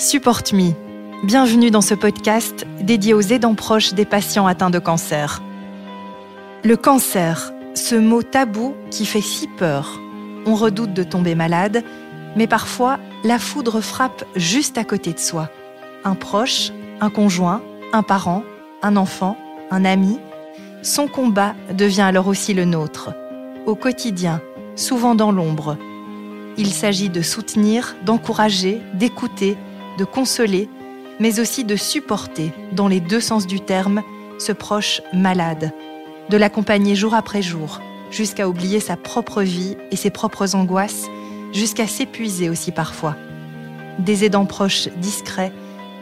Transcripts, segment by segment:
Support Me. Bienvenue dans ce podcast dédié aux aidants proches des patients atteints de cancer. Le cancer, ce mot tabou qui fait si peur. On redoute de tomber malade, mais parfois la foudre frappe juste à côté de soi. Un proche, un conjoint, un parent, un enfant, un ami. Son combat devient alors aussi le nôtre. Au quotidien, souvent dans l'ombre. Il s'agit de soutenir, d'encourager, d'écouter, de consoler, mais aussi de supporter, dans les deux sens du terme, ce proche malade, de l'accompagner jour après jour, jusqu'à oublier sa propre vie et ses propres angoisses, jusqu'à s'épuiser aussi parfois. Des aidants proches discrets,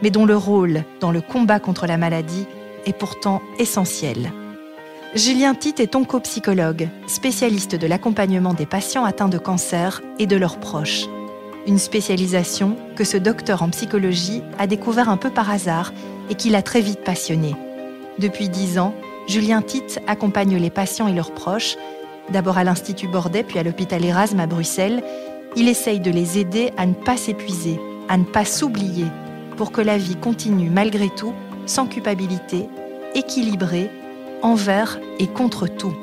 mais dont le rôle dans le combat contre la maladie est pourtant essentiel. Julien Titt est oncopsychologue, spécialiste de l'accompagnement des patients atteints de cancer et de leurs proches une spécialisation que ce docteur en psychologie a découvert un peu par hasard et qui l'a très vite passionné. Depuis dix ans, Julien Titt accompagne les patients et leurs proches, d'abord à l'Institut Bordet puis à l'hôpital Erasme à Bruxelles. Il essaye de les aider à ne pas s'épuiser, à ne pas s'oublier, pour que la vie continue malgré tout, sans culpabilité, équilibrée, envers et contre tout.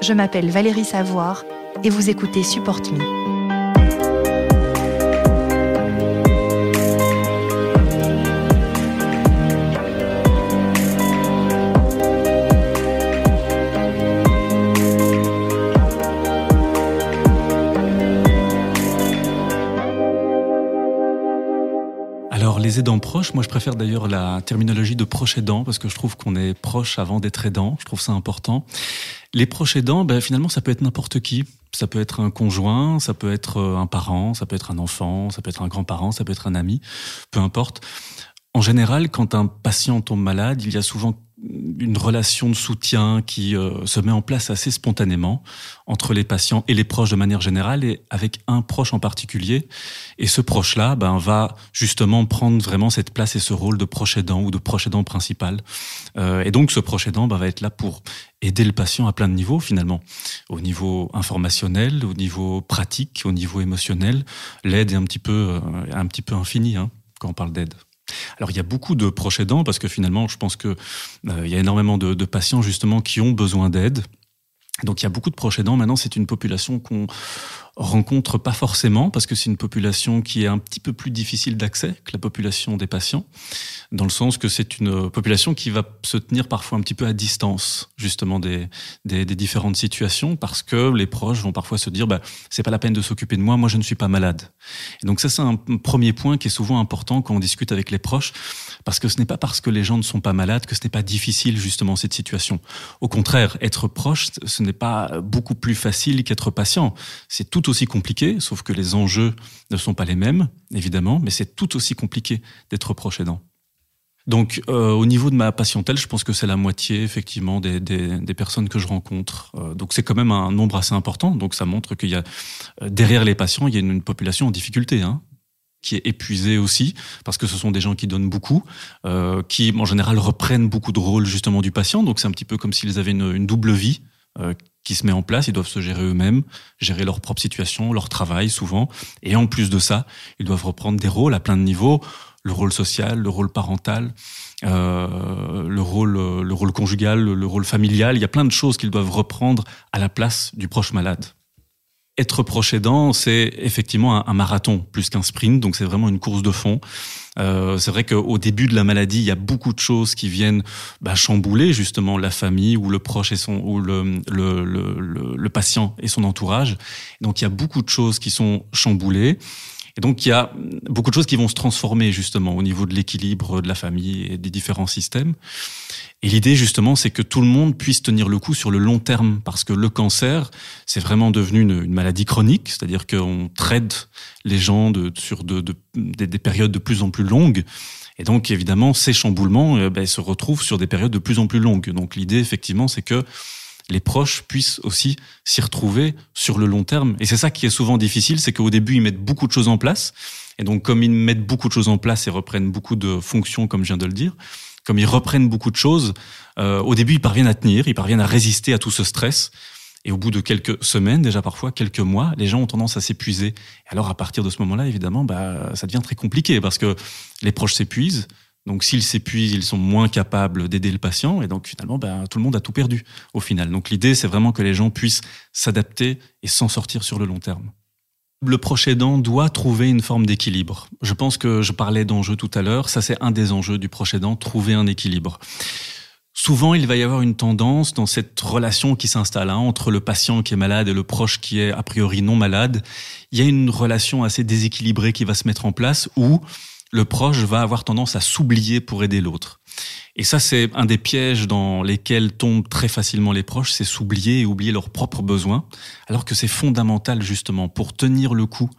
Je m'appelle Valérie Savoir et vous écoutez Support Me. Les aidants proches, moi je préfère d'ailleurs la terminologie de proche aidant parce que je trouve qu'on est proche avant d'être aidant. Je trouve ça important. Les proches aidants, ben, finalement, ça peut être n'importe qui. Ça peut être un conjoint, ça peut être un parent, ça peut être un enfant, ça peut être un grand-parent, ça peut être un ami, peu importe. En général, quand un patient tombe malade, il y a souvent une relation de soutien qui euh, se met en place assez spontanément entre les patients et les proches de manière générale et avec un proche en particulier. Et ce proche-là ben, va justement prendre vraiment cette place et ce rôle de proche aidant ou de proche aidant principal. Euh, et donc ce proche aidant ben, va être là pour aider le patient à plein de niveaux finalement. Au niveau informationnel, au niveau pratique, au niveau émotionnel. L'aide est un petit peu, euh, un petit peu infinie hein, quand on parle d'aide. Alors il y a beaucoup de proches aidants parce que finalement je pense que euh, y a énormément de, de patients justement qui ont besoin d'aide. Donc il y a beaucoup de proches aidants. Maintenant c'est une population qu'on rencontre pas forcément parce que c'est une population qui est un petit peu plus difficile d'accès que la population des patients, dans le sens que c'est une population qui va se tenir parfois un petit peu à distance justement des, des, des différentes situations parce que les proches vont parfois se dire bah c'est pas la peine de s'occuper de moi, moi je ne suis pas malade. Et donc ça c'est un premier point qui est souvent important quand on discute avec les proches parce que ce n'est pas parce que les gens ne sont pas malades que ce n'est pas difficile justement cette situation. Au contraire, être proche ce n'est pas beaucoup plus facile qu'être patient. C'est tout aussi compliqué, sauf que les enjeux ne sont pas les mêmes, évidemment, mais c'est tout aussi compliqué d'être proche aidant. Donc, euh, au niveau de ma patientèle, je pense que c'est la moitié, effectivement, des, personnes que je rencontre. Euh, donc, c'est quand même un nombre assez important. Donc, ça montre qu'il y a, euh, derrière les patients, il y a une, population en difficulté, hein, qui est épuisée aussi, parce que ce sont des gens qui donnent beaucoup, qui, en général, reprennent beaucoup de rôles, justement, du patient. Donc, c'est un petit peu comme s'ils avaient une, une double vie qui se met en place. Ils doivent se gérer eux-mêmes, gérer leur propre situation, leur travail souvent. Et en plus de ça, ils doivent reprendre des rôles à plein de niveaux. Le rôle social, le rôle parental, euh, le rôle, le rôle conjugal, le rôle familial. Il y a plein de choses qu'ils doivent reprendre à la place du proche malade être proche aidant, c'est effectivement un, marathon plus qu'un sprint, donc c'est vraiment une course de fond. Euh, c'est vrai qu'au début de la maladie, il y a beaucoup de choses qui viennent bah, chambouler justement la famille ou le proche et son ou le, le, le, le patient et son entourage. Donc il y a beaucoup de choses qui sont chamboulées. Et donc, il y a beaucoup de choses qui vont se transformer justement au niveau de l'équilibre de la famille et des différents systèmes. Et l'idée justement, c'est que tout le monde puisse tenir le coup sur le long terme, parce que le cancer, c'est vraiment devenu une, maladie chronique, c'est-à-dire qu'on traite les gens sur de, de, des, périodes de plus en plus longues. Et donc, évidemment, ces chamboulements euh, ben, se retrouvent sur des périodes de plus en plus longues. Donc, l'idée, effectivement, c'est que les proches puissent aussi s'y retrouver sur le long terme. Et c'est ça qui est souvent difficile, c'est qu'au début, ils mettent beaucoup de choses en place. Et donc, comme ils mettent beaucoup de choses en place et reprennent beaucoup de fonctions, comme je viens de le dire, comme ils reprennent beaucoup de choses, euh, au début, ils parviennent à tenir, ils parviennent à résister à tout ce stress. Et au bout de quelques semaines, déjà parfois quelques mois, les gens ont tendance à s'épuiser. Alors à partir de ce moment-là, évidemment, bah, ça devient très compliqué parce que les proches s'épuisent. Donc s'ils s'épuisent, ils sont moins capables d'aider le patient et donc finalement, bah, tout le monde a tout perdu au final. Donc l'idée, c'est vraiment que les gens puissent s'adapter et s'en sortir sur le long terme. Le proche aidant doit trouver une forme d'équilibre. Je pense que je parlais d'enjeux tout à l'heure. Ça, c'est un des enjeux du proche aidant, trouver un équilibre. Souvent, il va y avoir une tendance dans cette relation qui s'installe hein, entre le patient qui est malade et le proche qui est a priori non malade. Il y a une relation assez déséquilibrée qui va se mettre en place où le proche va avoir tendance à s'oublier pour aider l'autre. Et ça, c'est un des pièges dans lesquels tombent très facilement les proches, c'est s'oublier et oublier leurs propres besoins, alors que c'est fondamental justement pour tenir le coup.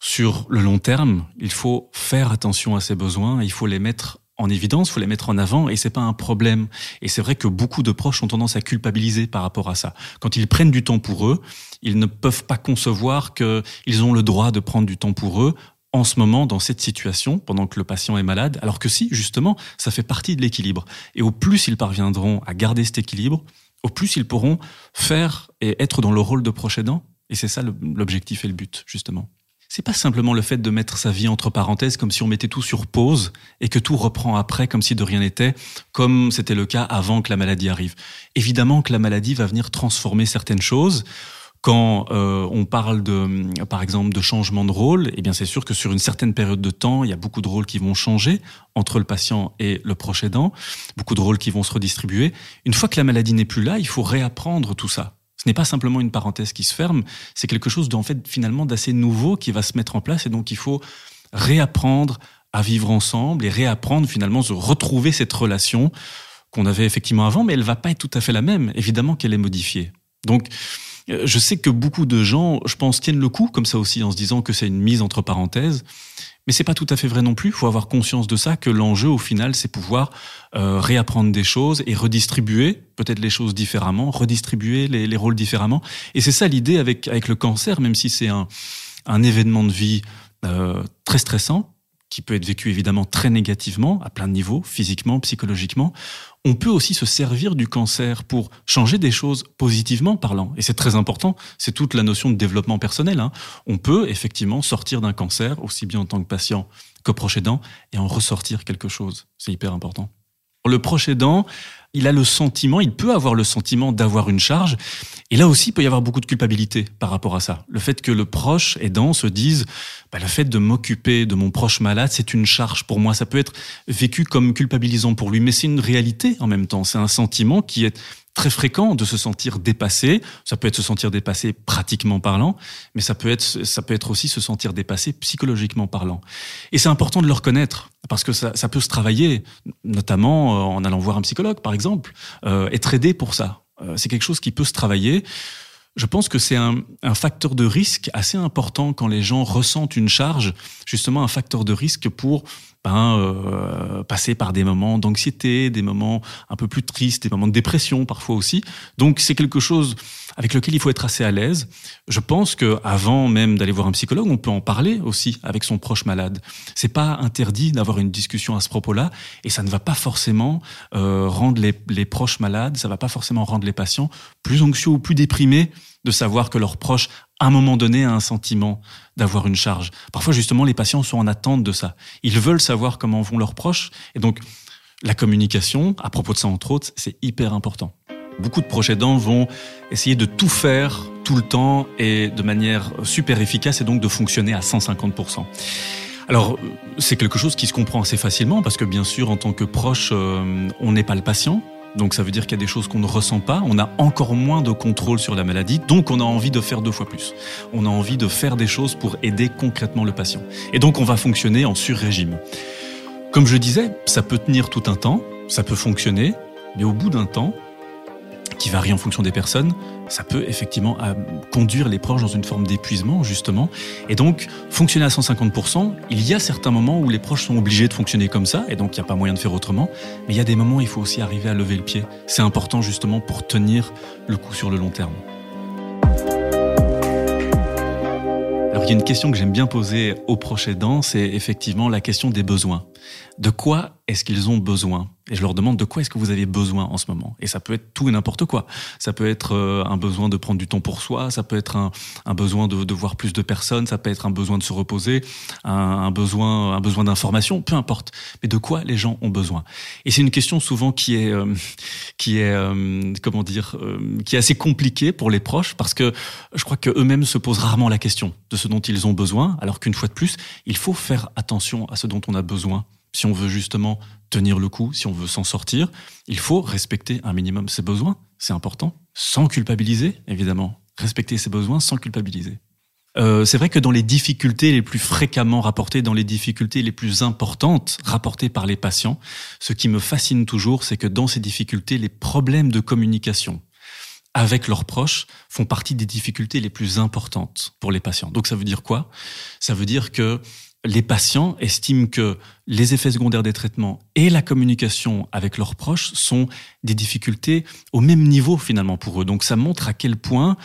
Sur le long terme, il faut faire attention à ses besoins, il faut les mettre en évidence, il faut les mettre en avant et c'est pas un problème. Et c'est vrai que beaucoup de proches ont tendance à culpabiliser par rapport à ça. Quand ils prennent du temps pour eux, ils ne peuvent pas concevoir qu'ils ont le droit de prendre du temps pour eux en ce moment dans cette situation pendant que le patient est malade, alors que si, justement, ça fait partie de l'équilibre. Et au plus ils parviendront à garder cet équilibre, au plus ils pourront faire et être dans le rôle de proche. Et c'est ça l'objectif et le but, justement. C'est pas simplement le fait de mettre sa vie entre parenthèses comme si on mettait tout sur pause et que tout reprend après comme si de rien n'était, comme c'était le cas avant que la maladie arrive. Évidemment que la maladie va venir transformer certaines choses. Quand euh, on parle de, par exemple, de changement de rôle, eh bien c'est sûr que sur une certaine période de temps, il y a beaucoup de rôles qui vont changer entre le patient et le proche aidant, beaucoup de rôles qui vont se redistribuer. Une fois que la maladie n'est plus là, il faut réapprendre tout ça. Ce n'est pas simplement une parenthèse qui se ferme, c'est quelque chose d'en fait finalement d'assez nouveau qui va se mettre en place et donc il faut réapprendre à vivre ensemble et réapprendre finalement se retrouver cette relation qu'on avait effectivement avant, mais elle va pas être tout à fait la même. Évidemment qu'elle est modifiée. Donc je sais que beaucoup de gens, je pense, tiennent le coup comme ça aussi en se disant que c'est une mise entre parenthèses. Mais c'est pas tout à fait vrai non plus. Il faut avoir conscience de ça, que l'enjeu au final, c'est pouvoir euh, réapprendre des choses et redistribuer peut-être les choses différemment, redistribuer les, les rôles différemment. Et c'est ça l'idée avec avec le cancer, même si c'est un un événement de vie euh, très stressant qui peut être vécu évidemment très négativement à plein de niveaux, physiquement, psychologiquement on peut aussi se servir du cancer pour changer des choses positivement parlant. Et c'est très important, c'est toute la notion de développement personnel. Hein. On peut effectivement sortir d'un cancer, aussi bien en tant que patient que proche aidant, et en ressortir quelque chose. C'est hyper important. Le proche aidant, il a le sentiment, il peut avoir le sentiment d'avoir une charge. Et là aussi, il peut y avoir beaucoup de culpabilité par rapport à ça. Le fait que le proche aidant se dise, bah, le fait de m'occuper de mon proche malade, c'est une charge pour moi. Ça peut être vécu comme culpabilisant pour lui, mais c'est une réalité en même temps. C'est un sentiment qui est très fréquent de se sentir dépassé. Ça peut être se sentir dépassé pratiquement parlant, mais ça peut être, ça peut être aussi se sentir dépassé psychologiquement parlant. Et c'est important de le reconnaître parce que ça, ça peut se travailler, notamment euh, en allant voir un psychologue, par exemple, euh, être aidé pour ça. Euh, c'est quelque chose qui peut se travailler. Je pense que c'est un, un, facteur de risque assez important quand les gens ressentent une charge, justement un facteur de risque pour ben, euh, passer par des moments d'anxiété, des moments un peu plus tristes, des moments de dépression parfois aussi. Donc c'est quelque chose avec lequel il faut être assez à l'aise. Je pense que avant même d'aller voir un psychologue, on peut en parler aussi avec son proche malade. C'est pas interdit d'avoir une discussion à ce propos-là, et ça ne va pas forcément euh, rendre les, les proches malades, ça va pas forcément rendre les patients plus anxieux ou plus déprimés de savoir que leurs proches à un moment donné, a un sentiment d'avoir une charge. Parfois, justement, les patients sont en attente de ça. Ils veulent savoir comment vont leurs proches. Et donc, la communication, à propos de ça, entre autres, c'est hyper important. Beaucoup de proches aidants vont essayer de tout faire tout le temps et de manière super efficace et donc de fonctionner à 150%. Alors, c'est quelque chose qui se comprend assez facilement parce que bien sûr, en tant que proche, euh, on n'est pas le patient, donc ça veut dire qu'il y a des choses qu'on ne ressent pas, on a encore moins de contrôle sur la maladie, donc on a envie de faire deux fois plus. On a envie de faire des choses pour aider concrètement le patient. Et donc on va fonctionner en sur-régime. Comme je disais, ça peut tenir tout un temps, ça peut fonctionner, mais au bout d'un temps, qui varie en fonction des personnes, ça peut effectivement euh, conduire les proches dans une forme d'épuisement, justement. Et donc, fonctionner à 150%, il y a certains moments où les proches sont obligés de fonctionner comme ça, et donc il n'y a pas moyen de faire autrement. Mais il y a des moments où il faut aussi arriver à lever le pied. C'est important, justement, pour tenir le coup sur le long terme. Alors, il y a une question que j'aime bien poser aux proches aidants, c'est effectivement la question des besoins. De quoi est-ce qu'ils ont besoin et je leur demande de quoi est-ce que vous avez besoin en ce moment. Et ça peut être tout et n'importe quoi. Ça peut être euh, un besoin de prendre du temps pour soi, ça peut être un, besoin de, voir plus de personnes, ça peut être un besoin de se reposer, un, besoin, un besoin d'information, peu importe. Mais de quoi les gens ont besoin Et c'est une question souvent qui est, euh, qui est, euh, comment dire, qui est assez compliquée pour les proches parce que je crois queux mêmes se posent rarement la question de ce dont ils ont besoin, alors qu'une fois de plus, il faut faire attention à ce dont on a besoin si on veut justement tenir le coup, si on veut s'en sortir, il faut respecter un minimum ses besoins, c'est important, sans culpabiliser, évidemment. Respecter ses besoins sans culpabiliser. Euh, c'est vrai que dans les difficultés les plus fréquemment rapportées, dans les difficultés les plus importantes rapportées par les patients, ce qui me fascine toujours, c'est que dans ces difficultés, les problèmes de communication avec leurs proches font partie des difficultés les plus importantes pour les patients. Donc ça veut dire quoi? Ça veut dire que les patients estiment que les effets secondaires des traitements et la communication avec leurs proches sont des difficultés au même niveau finalement pour eux. Donc ça montre à quel point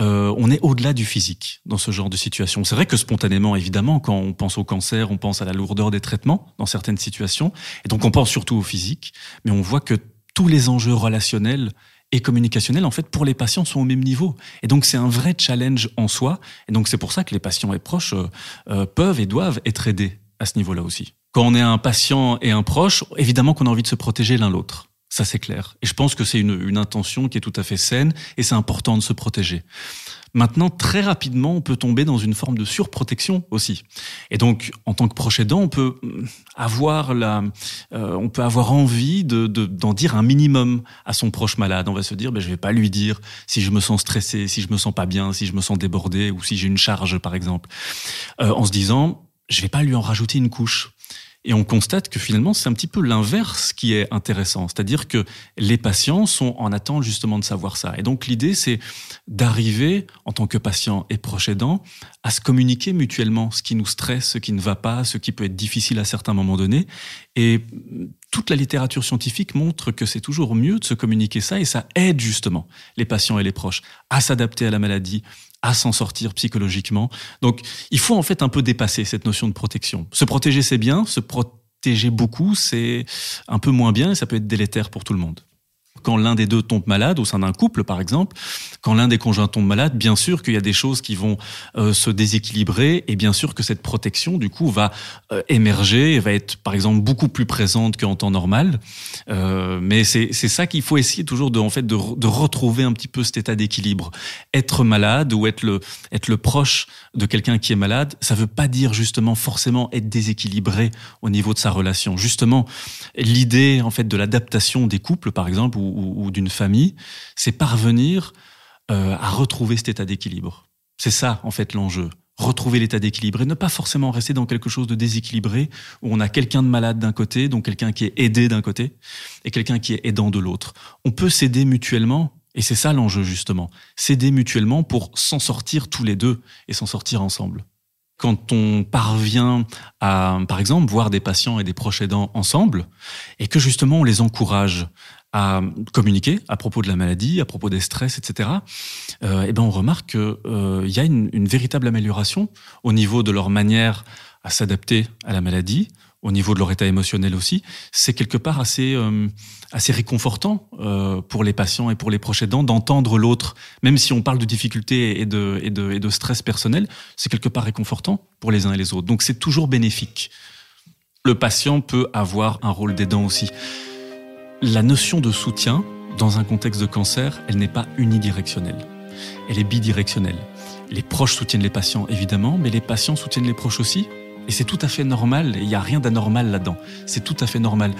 euh, on est au-delà du physique dans ce genre de situation. C'est vrai que spontanément, évidemment, quand on pense au cancer, on pense à la lourdeur des traitements dans certaines situations, et donc on pense surtout au physique, mais on voit que tous les enjeux relationnels et communicationnels, en fait, pour les patients sont au même niveau. Et donc, c'est un vrai challenge en soi. Et donc, c'est pour ça que les patients et proches euh, euh, peuvent et doivent être aidés à ce niveau-là aussi. Quand on est un patient et un proche, évidemment qu'on a envie de se protéger l'un l'autre. Ça, c'est clair. Et je pense que c'est une intention qui est tout à fait saine et c'est important de se protéger. Maintenant, très rapidement, on peut tomber dans une forme de surprotection aussi. Et donc, en tant que proche aidant, on peut avoir la, euh, on peut avoir envie de, d'en dire un minimum à son proche malade. On va se dire, ben, je vais pas lui dire si je me sens stressé, si je me sens pas bien, si je me sens débordé ou si j'ai une charge, par exemple, euh, en se disant, je vais pas lui en rajouter une couche. Et on constate que finalement, c'est un petit peu l'inverse qui est intéressant. C'est-à-dire que les patients sont en attente justement de savoir ça. Et donc l'idée, c'est d'arriver, en tant que patient et proche aidant, à se communiquer mutuellement ce qui nous stresse, ce qui ne va pas, ce qui peut être difficile à certains moments donnés. Et toute la littérature scientifique montre que c'est toujours mieux de se communiquer ça et ça aide justement les patients et les proches à s'adapter à la maladie, à s'en sortir psychologiquement. Donc, il faut en fait un peu dépasser cette notion de protection. Se protéger, c'est bien. Se protéger beaucoup, c'est un peu moins bien et ça peut être délétère pour tout le monde quand l'un des deux tombe malade, au sein d'un couple par exemple, quand l'un des conjoints tombe malade, bien sûr qu'il y a des choses qui vont euh, se déséquilibrer et bien sûr que cette protection du coup va euh, émerger et va être par exemple beaucoup plus présente qu'en temps normal. Euh, mais c'est ça qu'il faut essayer toujours de en fait de, de retrouver un petit peu cet état d'équilibre. Être malade ou être le être le proche de quelqu'un qui est malade, ça veut pas dire justement forcément être déséquilibré au niveau de sa relation. Justement, l'idée en fait de l'adaptation des couples par exemple ou ou, d'une famille, c'est parvenir euh, à retrouver cet état d'équilibre. C'est ça, en fait, l'enjeu. Retrouver l'état d'équilibre et ne pas forcément rester dans quelque chose de déséquilibré où on a quelqu'un de malade d'un côté, donc quelqu'un qui est aidé d'un côté et quelqu'un qui est aidant de l'autre. On peut s'aider mutuellement et c'est ça l'enjeu justement. S'aider mutuellement pour s'en sortir tous les deux et s'en sortir ensemble quand on parvient à, par exemple, voir des patients et des proches aidants ensemble, et que justement on les encourage à communiquer à propos de la maladie, à propos des stress, etc., euh, et ben on remarque qu'il euh, y a une, véritable amélioration au niveau de leur manière à s'adapter à la maladie, au niveau de leur état émotionnel aussi. C'est quelque part assez euh, réconfortant euh, pour les patients et pour les proches aidants d'entendre l'autre, même si on parle de difficultés et de et de, et de stress personnel, c'est quelque part réconfortant pour les uns et les autres. Donc c'est toujours bénéfique. Le patient peut avoir un rôle d'aidant aussi. La notion de soutien dans un contexte de cancer, elle n'est pas unidirectionnelle. Elle est bidirectionnelle. Les proches soutiennent les patients, évidemment, mais les patients soutiennent les proches aussi. Et c'est tout à fait normal, il n'y a rien d'anormal là-dedans. C'est tout à fait normal.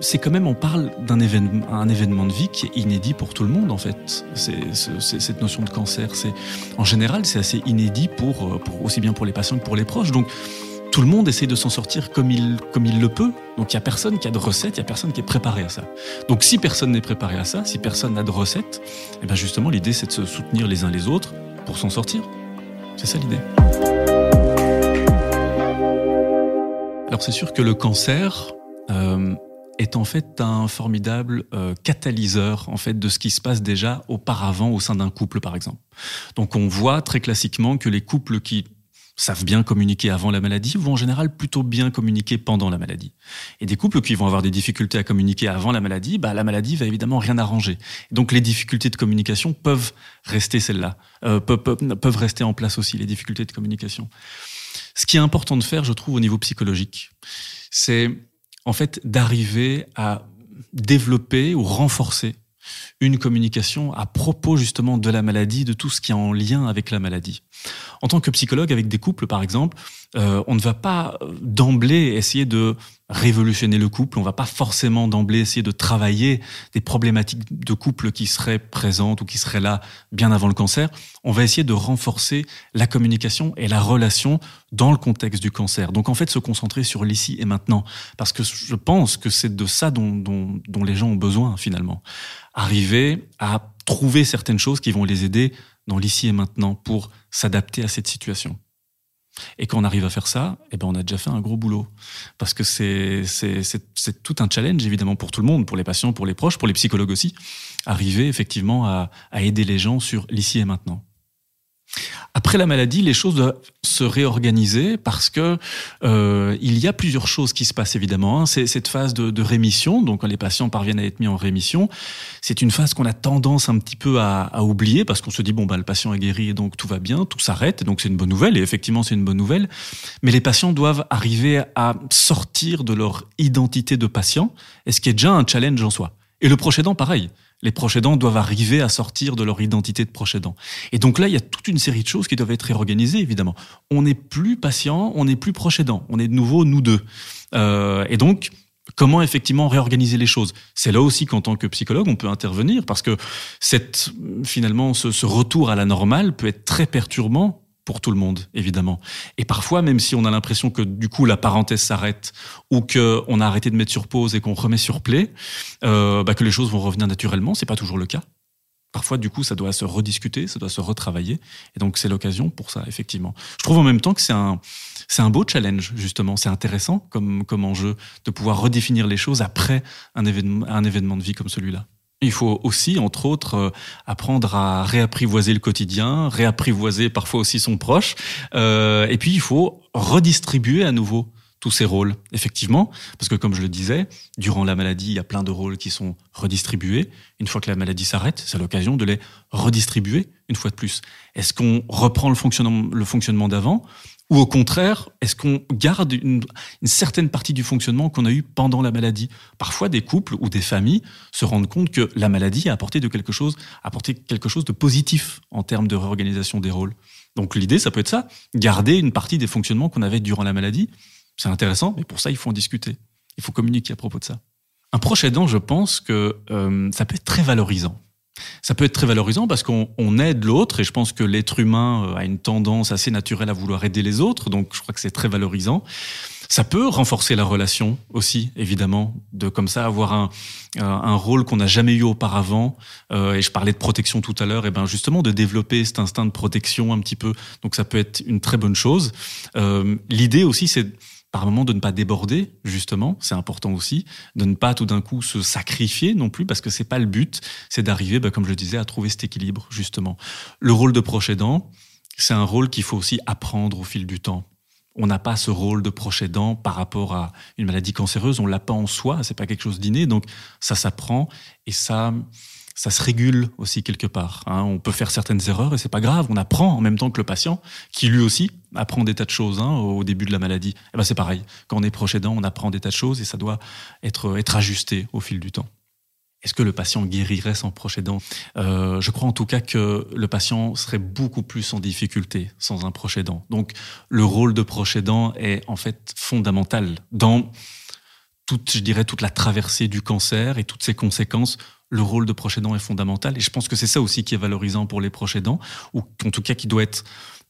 C'est quand même, on parle d'un événement, un événement de vie qui est inédit pour tout le monde, en fait. C'est, cette notion de cancer, c'est, en général, c'est assez inédit pour, pour, aussi bien pour les patients que pour les proches. Donc, tout le monde essaie de s'en sortir comme il, comme il le peut. Donc il y a personne qui a de recettes, il y a personne qui est préparé à ça. Donc si personne n'est préparé à ça, si personne n'a de recettes, et eh bien justement l'idée c'est de se soutenir les uns les autres pour s'en sortir. C'est ça l'idée. Alors c'est sûr que le cancer euh, est en fait un formidable euh, catalyseur en fait de ce qui se passe déjà auparavant au sein d'un couple par exemple. Donc on voit très classiquement que les couples qui savent bien communiquer avant la maladie vont en général plutôt bien communiquer pendant la maladie. Et des couples qui vont avoir des difficultés à communiquer avant la maladie, bah, la maladie va évidemment rien arranger. Donc les difficultés de communication peuvent rester celles-là, euh, peuvent, peuvent rester en place aussi, les difficultés de communication. Ce qui est important de faire, je trouve, au niveau psychologique, c'est en fait d'arriver à développer ou renforcer une communication à propos justement de la maladie, de tout ce qui est en lien avec la maladie. En tant que psychologue, avec des couples par exemple, euh, on ne va pas d'emblée essayer de révolutionner le couple, on va pas forcément d'emblée essayer de travailler des problématiques de couple qui seraient présentes ou qui seraient là bien avant le cancer. On va essayer de renforcer la communication et la relation dans le contexte du cancer. Donc en fait, se concentrer sur l'ici et maintenant, parce que je pense que c'est de ça dont, dont, dont les gens ont besoin finalement. Arriver à trouver certaines choses qui vont les aider dans l'ici et maintenant pour s'adapter à cette situation. Et quand on arrive à faire ça, eh ben on a déjà fait un gros boulot. Parce que c'est, c'est, c'est, tout un challenge, évidemment, pour tout le monde, pour les patients, pour les proches, pour les psychologues aussi, arriver effectivement à, à aider les gens sur l'ici et maintenant. Après la maladie, les choses doivent se réorganiser parce que euh, il y a plusieurs choses qui se passent évidemment. Hein. C'est cette phase de, rémission, donc quand les patients parviennent à être mis en rémission, c'est une phase qu'on a tendance un petit peu à, oublier parce qu'on se dit bon bah le patient est guéri et donc tout va bien, tout s'arrête, donc c'est une bonne nouvelle et effectivement c'est une bonne nouvelle. Mais les patients doivent arriver à sortir de leur identité de patient, et ce qui est déjà un challenge en soi. Et le proche aidant, pareil les proches aidants doivent arriver à sortir de leur identité de proche aidant. Et donc là, il y a toute une série de choses qui doivent être réorganisées, évidemment. On n'est plus patient, on n'est plus proche on est de nouveau nous deux. Euh, et donc, comment effectivement réorganiser les choses? C'est là aussi qu'en tant que psychologue, on peut intervenir parce que cette, finalement, ce retour à la normale peut être très perturbant pour tout le monde, évidemment. Et parfois, même si on a l'impression que du coup la parenthèse s'arrête ou que on a arrêté de mettre sur pause et qu'on remet sur play, euh, bah, que les choses vont revenir naturellement, c'est pas toujours le cas. Parfois, du coup, ça doit se rediscuter, ça doit se retravailler, et donc c'est l'occasion pour ça, effectivement. Je trouve en même temps que c'est un, c'est un beau challenge justement. C'est intéressant comme comme enjeu de pouvoir redéfinir les choses après un événement, un événement de vie comme celui-là. Il faut aussi, entre autres, euh, apprendre à réapprivoiser le quotidien, réapprivoiser parfois aussi son proche. Euh, et puis, il faut redistribuer à nouveau tous ces rôles, effectivement, parce que comme je le disais, durant la maladie, il y a plein de rôles qui sont redistribués. Une fois que la maladie s'arrête, c'est l'occasion de les redistribuer une fois de plus. Est-ce qu'on reprend le fonctionnement, d'avant? Ou au contraire, est-ce qu'on garde une, certaine partie du fonctionnement qu'on a eu pendant la maladie? Parfois, des couples ou des familles se rendent compte que la maladie a apporté de quelque chose, a apporté quelque chose de positif en termes de réorganisation des rôles. Donc l'idée, ça peut être ça, garder une partie des fonctionnements qu'on avait durant la maladie. C'est intéressant, mais pour ça, il faut en discuter. Il faut communiquer à propos de ça. Un proche aidant, je pense que euh, ça peut être très valorisant. Ça peut être très valorisant parce qu'on aide l'autre et je pense que l'être humain euh, a une tendance assez naturelle à vouloir aider les autres, donc je crois que c'est très valorisant. Ça peut renforcer la relation aussi, évidemment, de comme ça avoir un, euh, rôle qu'on n'a jamais eu auparavant. Et je parlais de protection tout à l'heure, et ben justement de développer cet instinct de protection un petit peu. Donc ça peut être une très bonne chose. L'idée aussi, c'est par moment de ne pas déborder justement c'est important aussi de ne pas tout d'un coup se sacrifier non plus parce que c'est pas le but c'est d'arriver bah, comme je disais à trouver cet équilibre justement. Le rôle de proche c'est un rôle qu'il faut aussi apprendre au fil du temps. On n'a pas ce rôle de proche par rapport à une maladie cancéreuse on l'a pas en soi c'est pas quelque chose d'inné donc ça s'apprend et ça ça se régule aussi quelque part. Hein. On peut faire certaines erreurs et c'est pas grave. On apprend en même temps que le patient, qui lui aussi apprend des tas de choses hein, au début de la maladie. Et eh ben c'est pareil. Quand on est proche aidant, on apprend des tas de choses et ça doit être être ajusté au fil du temps. Est-ce que le patient guérirait sans proche aidant? Euh, Je crois en tout cas que le patient serait beaucoup plus en difficulté sans un proche aidant. Donc le rôle de proche aidant est en fait fondamental dans toute, je dirais, toute la traversée du cancer et toutes ses conséquences le rôle de proche aidant est fondamental. Et je pense que c'est ça aussi qui est valorisant pour les proches aidants, ou en tout cas qui doit être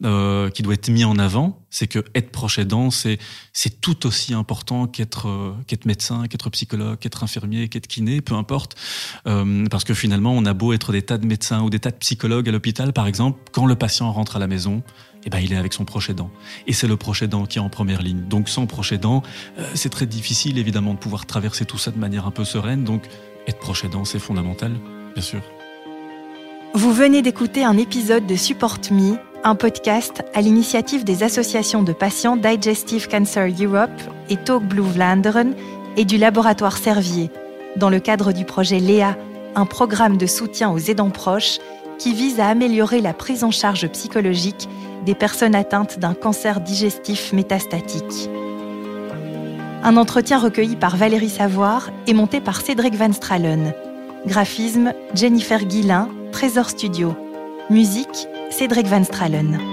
euh, qui doit être mis en avant, c'est que être proche aidant, c'est c'est tout aussi important qu'être euh, qu'être médecin, qu'être psychologue, qu'être infirmier, qu'être kiné, peu importe, euh, parce que finalement, on a beau être des tas de médecins ou des tas de psychologues à l'hôpital, par exemple, quand le patient rentre à la maison, eh ben, il est avec son proche aidant. Et c'est le proche aidant qui est en première ligne. Donc, sans proche aidant, euh, c'est très difficile, évidemment, de pouvoir traverser tout ça de manière un peu sereine. Donc, être proche aidant, c'est fondamental, bien sûr. Vous venez d'écouter un épisode de Support Me, un podcast à l'initiative des associations de patients Digestive Cancer Europe et Talk Blue Vlaanderen et du laboratoire Servier, dans le cadre du projet Léa, un programme de soutien aux aidants proches qui vise à améliorer la prise en charge psychologique des personnes atteintes d'un cancer digestif métastatique. Un entretien recueilli par Valérie Savoir et monté par Cédric Van Stralen. Graphisme Jennifer Guillain, Trésor Studio. Musique Cédric Van Stralen.